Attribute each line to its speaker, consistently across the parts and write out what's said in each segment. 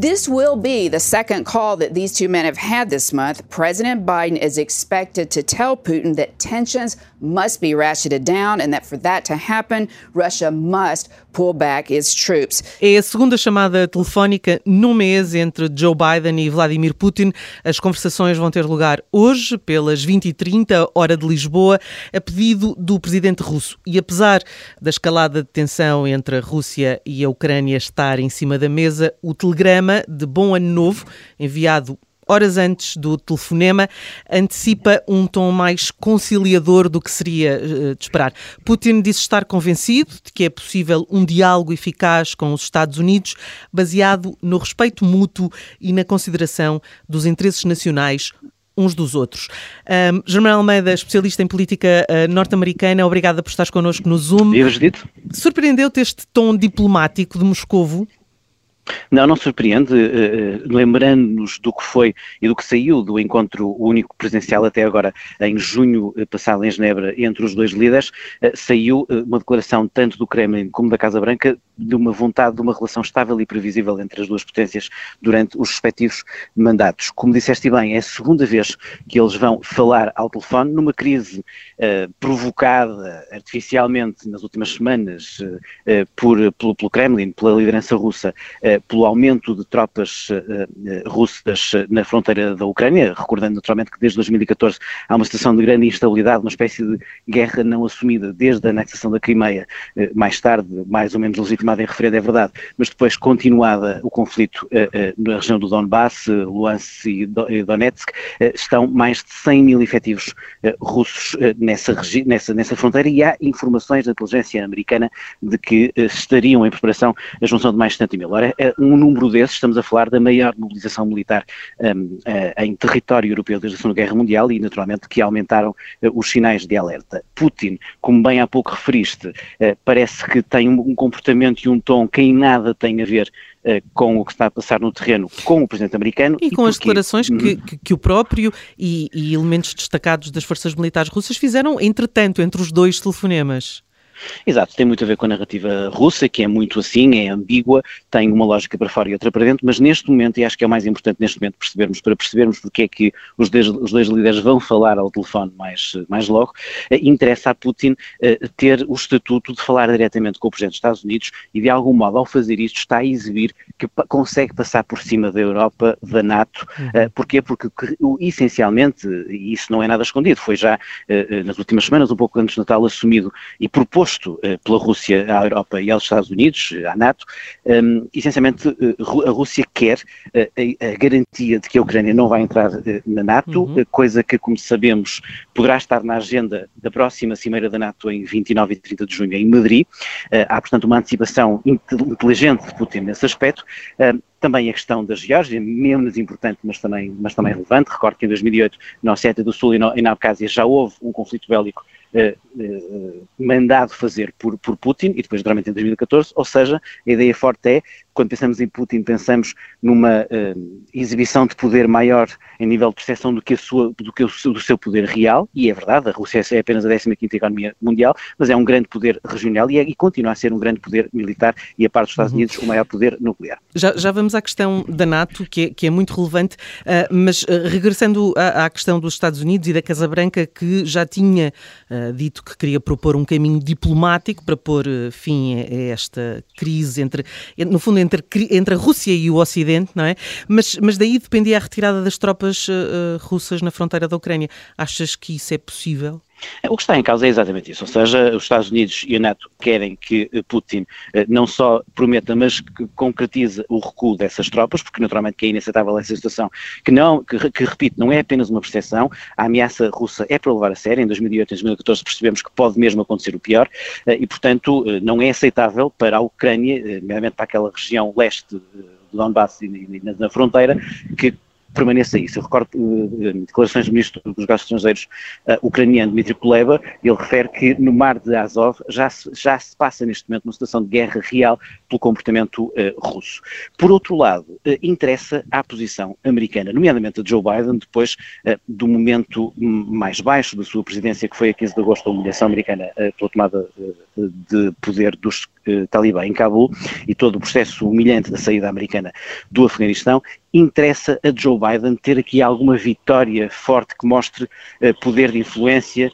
Speaker 1: This will be the second call that these two men have had this month. President Biden is expected to tell Putin that tensions must be ratcheted down and that for that to happen, Russia must pull back its troops.
Speaker 2: É a segunda chamada telefónica no mês entre Joe Biden e Vladimir Putin. As conversações vão ter lugar hoje, pelas 20h30, hora de Lisboa, a pedido do presidente russo. E apesar da escalada de tensão entre a Rússia e a Ucrânia estar em cima da mesa, o telegrama de Bom Ano Novo, enviado horas antes do telefonema, antecipa um tom mais conciliador do que seria uh, de esperar. Putin disse estar convencido de que é possível um diálogo eficaz com os Estados Unidos, baseado no respeito mútuo e na consideração dos interesses nacionais uns dos outros. Um, Germano Almeida, especialista em política uh, norte-americana, obrigada por estar connosco no Zoom. Surpreendeu-te este tom diplomático de Moscovo?
Speaker 3: Não, não surpreende, uh, lembrando-nos do que foi e do que saiu do encontro único presencial até agora, em junho passado em Genebra, entre os dois líderes, saiu uma declaração tanto do Kremlin como da Casa Branca de uma vontade de uma relação estável e previsível entre as duas potências durante os respectivos mandatos. Como disseste bem, é a segunda vez que eles vão falar ao telefone numa crise provocada artificialmente nas últimas semanas por, pelo, pelo Kremlin, pela liderança russa, pelo aumento de tropas uh, russas na fronteira da Ucrânia, recordando naturalmente que desde 2014 há uma situação de grande instabilidade, uma espécie de guerra não assumida desde a anexação da Crimeia, mais tarde, mais ou menos legitimada em referendo, é verdade, mas depois continuada o conflito na região do Donbass, Luhansk e Donetsk, estão mais de 100 mil efetivos russos nessa, nessa, nessa fronteira e há informações da inteligência americana de que estariam em preparação a junção de mais de 70 mil. Ora, um número desses, estamos a falar da maior mobilização militar um, uh, em território europeu desde a Segunda Guerra Mundial e, naturalmente, que aumentaram uh, os sinais de alerta. Putin, como bem há pouco referiste, uh, parece que tem um, comportamento e um tom que em nada tem a ver com o que está a passar no terreno com o presidente americano.
Speaker 2: E, e com as declarações que, que, que, o próprio e, e elementos destacados das forças militares russas fizeram, entretanto, entre os dois telefonemas.
Speaker 3: Exato, tem muito a ver com a narrativa russa, que é muito assim, é ambígua, tem uma lógica para fora e outra para dentro, mas neste momento, e acho que é o mais importante neste momento percebermos, para percebermos porque é que os dois, os dois líderes vão falar ao telefone mais, mais logo, eh, interessa a Putin eh, ter o estatuto de falar diretamente com o Presidente dos Estados Unidos e de algum modo, ao fazer isto, está a exibir que consegue passar por cima da Europa, da NATO, uhum. eh, porquê? Porque essencialmente, e isso não é nada escondido, foi já nas últimas semanas, um pouco antes do Natal, assumido e proposto imposto eh, pela Rússia à Europa e aos Estados Unidos, à NATO, um, essencialmente eh, a Rússia quer a, eh, garantia de que a Ucrânia não vai entrar na NATO, uhum. coisa que, como sabemos, poderá estar na agenda da próxima Cimeira da NATO em 29 e 30 de junho em Madrid. Há, portanto, uma antecipação inteligente de Putin nesse aspecto. Também a questão da Geórgia, menos importante, mas também, mas também relevante. Recordo que em 2008, na Ossétia do Sul e, na Abcásia, já houve um conflito bélico eh, eh, mandado fazer por, por Putin e depois, naturalmente, em 2014. Ou seja, a ideia forte é quando pensamos em Putin, pensamos numa uh, exibição de poder maior em nível de percepção do que, a sua, do, que o, do seu poder real, e é verdade, a Rússia é apenas a 15 economia mundial, mas é um grande poder regional e, é, e, continua a ser um grande poder militar e, a parte dos Estados uhum. Unidos, o maior poder nuclear.
Speaker 2: Já, já vamos à questão da NATO, que é, que é muito relevante, uh, mas uh, regressando à, à, questão dos Estados Unidos e da Casa Branca, que já tinha dito que queria propor um caminho diplomático para pôr fim a, a esta crise entre, no fundo, entre, entre a Rússia e o Ocidente, não é? Mas, mas daí dependia a retirada das tropas uh, russas na fronteira da Ucrânia. Achas que isso é possível?
Speaker 3: O que está em causa é exatamente isso, ou seja, os Estados Unidos e a NATO querem que eh, Putin eh, não só prometa, mas que concretize o recuo dessas tropas, porque naturalmente que é inaceitável essa situação, que não, que, que repito, não é apenas uma percepção, a ameaça russa é para levar a sério, em 2008 e 2014 percebemos que pode mesmo acontecer o pior, eh, e portanto não é aceitável para a Ucrânia, nomeadamente para aquela região leste do Donbass e na fronteira, que permaneça isso. Eu recordo uh, declarações do Ministro dos Negócios Estrangeiros uh, ucraniano, Dmitry Kuleba, ele refere que no mar de Azov já se, já se passa neste momento uma situação de guerra real pelo comportamento russo. Por outro lado, interessa à posição americana, nomeadamente a Joe Biden, depois do momento mais baixo da sua presidência, que foi a 15 de agosto, a humilhação americana pela tomada de poder dos talibã em Cabul e todo o processo humilhante da saída americana do Afeganistão, interessa a Joe Biden ter aqui alguma vitória forte que mostre uh, poder de influência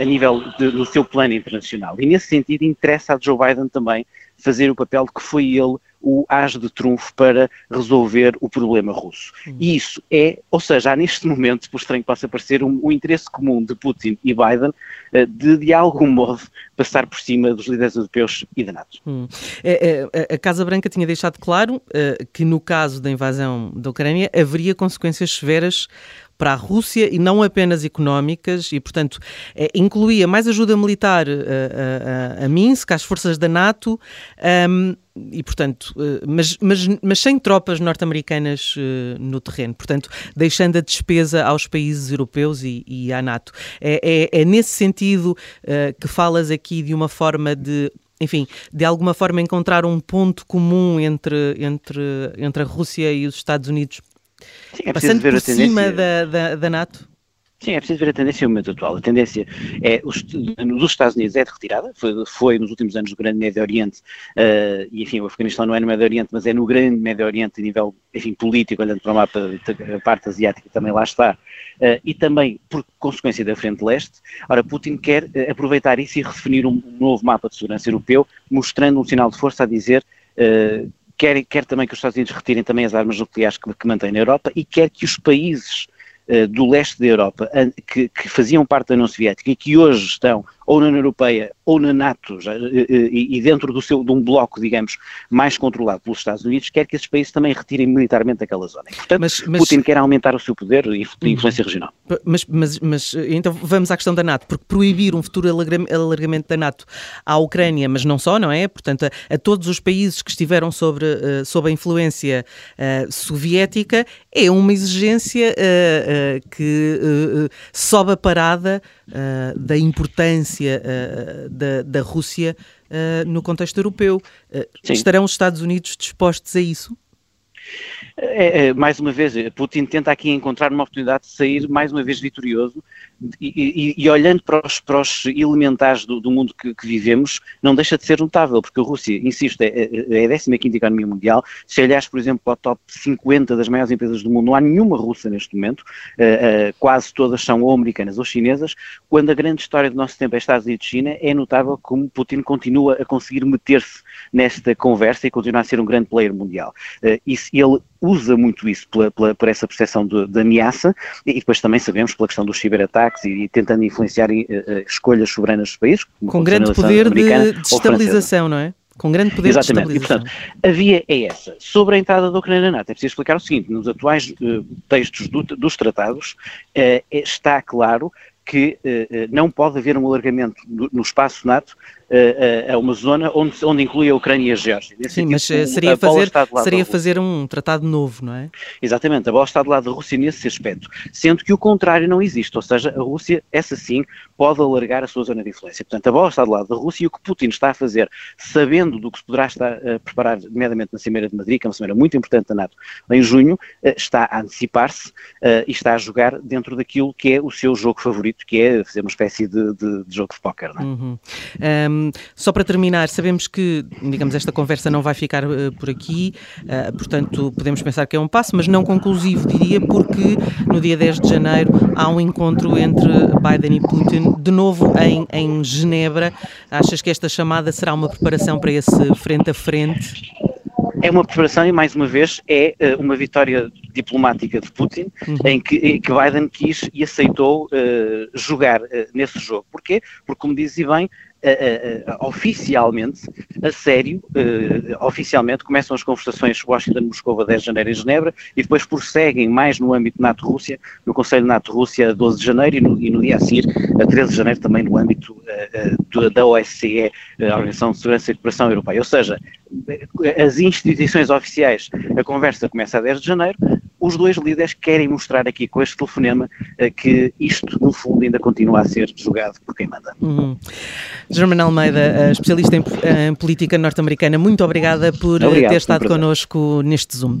Speaker 3: a nível do seu plano internacional. E nesse sentido interessa a Joe Biden também fazer o papel de que foi ele o as de trunfo para resolver o problema russo. Hum. E isso é, ou seja, há neste momento, por estranho que possa parecer, um, um interesse comum de Putin e Biden uh, de, de algum modo, passar por cima dos líderes europeus e da NATO. Hum.
Speaker 2: É, é, a Casa Branca tinha deixado claro uh, que no caso da invasão da Ucrânia haveria consequências severas para a Rússia e não apenas económicas e, portanto, é, incluía mais ajuda militar a, a, a Minsk, às forças da NATO, um, e, portanto, mas, mas, mas sem tropas norte-americanas no terreno, portanto, deixando a despesa aos países europeus e, e à NATO. É, é, é nesse sentido uh, que falas aqui de uma forma de enfim, de alguma forma encontrar um ponto comum entre, entre, entre a Rússia e os Estados Unidos Sim, é Passando por cima da, da, da NATO?
Speaker 3: Sim, é preciso ver a tendência no momento atual. A tendência é, os, nos Estados Unidos é de retirada, foi, foi nos últimos anos no Grande Médio Oriente, uh, e enfim, o Afeganistão não é no Médio Oriente, mas é no Grande Médio Oriente, a nível, enfim, político, olhando para o mapa, a parte asiática também lá está, uh, e também por consequência da Frente Leste. Ora, Putin quer uh, aproveitar isso e redefinir um novo mapa de segurança europeu, mostrando um sinal de força a dizer quer, quer também que os Estados Unidos retirem também as armas nucleares que, que na Europa e quer que os países uh, do leste da Europa, que, que, faziam parte da União Soviética e que hoje estão ou na União Europeia ou na NATO, já, e, e, dentro do seu, de um bloco, digamos, mais controlado pelos Estados Unidos, quer que esses países também retirem militarmente aquela zona. E, portanto, mas, mas, Putin quer aumentar o seu poder e influência uhum. regional.
Speaker 2: Mas, mas, mas, então vamos à questão da NATO, porque proibir um futuro alargamento da NATO à Ucrânia, mas não só, não é? Portanto, a, a todos os países que estiveram sobre, uh, sob a influência uh, soviética, é uma exigência uh, que sobe a parada da importância uh, da, da Rússia uh, no contexto europeu. estarão os Estados Unidos dispostos a isso?
Speaker 3: É, é, mais uma vez, Putin tenta aqui encontrar uma oportunidade de sair mais uma vez vitorioso e, e, e olhando para os, para os elementares do, do mundo que, que, vivemos, não deixa de ser notável, porque a Rússia, insisto, é, é, é a 15 economia mundial. Se olhares, por exemplo, para o top 50 das maiores empresas do mundo, não há nenhuma russa neste momento, uh, uh, quase todas são ou americanas ou chinesas, quando a grande história do nosso tempo é Estados Unidos e China, é notável como Putin continua a conseguir meter-se nesta conversa e continua a ser um grande player mundial. Uh, isso, ele usa muito isso pela, pela, por essa percepção de, de, ameaça e depois também sabemos pela questão dos ciberataques e, e tentando influenciar uh, escolhas soberanas dos países.
Speaker 2: Com grande poder de destabilização, não é? Com grande poder
Speaker 3: Exatamente.
Speaker 2: de
Speaker 3: Exatamente. E, portanto, a via é essa. Sobre a entrada da Ucrânia na NATO, é preciso explicar o seguinte: nos atuais uh, textos do, dos tratados, uh, está claro que uh, não pode haver um alargamento no, no espaço NATO a uma zona onde, onde inclui a Ucrânia e a Geórgia.
Speaker 2: Nesse Sim, sentido, mas seria, fazer, seria fazer um tratado novo, não é?
Speaker 3: Exatamente, a bola está do lado da Rússia nesse aspecto, sendo que o contrário não existe, ou seja, a Rússia, essa sim, pode alargar a sua zona de influência. Portanto, a bola está do lado da Rússia e o que Putin está a fazer, sabendo do que se poderá estar a preparar, nomeadamente na Cimeira de Madrid, que é uma cimeira muito importante da NATO, em junho, está a antecipar-se e está a jogar dentro daquilo que é o seu jogo favorito, que é fazer uma espécie de, de, de jogo de póquer. É? Uhum.
Speaker 2: Um, só para terminar, sabemos que, digamos, esta conversa não vai ficar por aqui, uh, portanto, podemos pensar que é um passo, mas não conclusivo, diria, porque no dia 10 de janeiro há um encontro entre Biden e Putin, de novo em, em Genebra. Achas que esta chamada será uma preparação para esse frente a frente?
Speaker 3: É uma preparação e, mais uma vez, é uh, uma vitória diplomática de Putin, uhum. em, que, em, que, Biden quis e aceitou uh, jogar uh, nesse jogo. Porquê? Porque, como dizia bem, oficialmente, a sério, oficialmente, começam as conversações Washington-Moscou a 10 de janeiro em Genebra e depois prosseguem mais no âmbito NATO-Rússia, no Conselho NATO-Rússia a 12 de janeiro e no, e no, dia a seguir, a 13 de janeiro, também no âmbito da OSCE, a Organização de Segurança e Cooperação Europeia. Ou seja, as instituições oficiais, a conversa começa a 10 de janeiro, os dois líderes querem mostrar aqui com este telefonema uh, que isto, no fundo, ainda continua a ser jogado por quem manda.
Speaker 4: Uhum. Germana Almeida, especialista em, em política norte-americana, muito obrigada por Obrigado, ter estado connosco neste Zoom.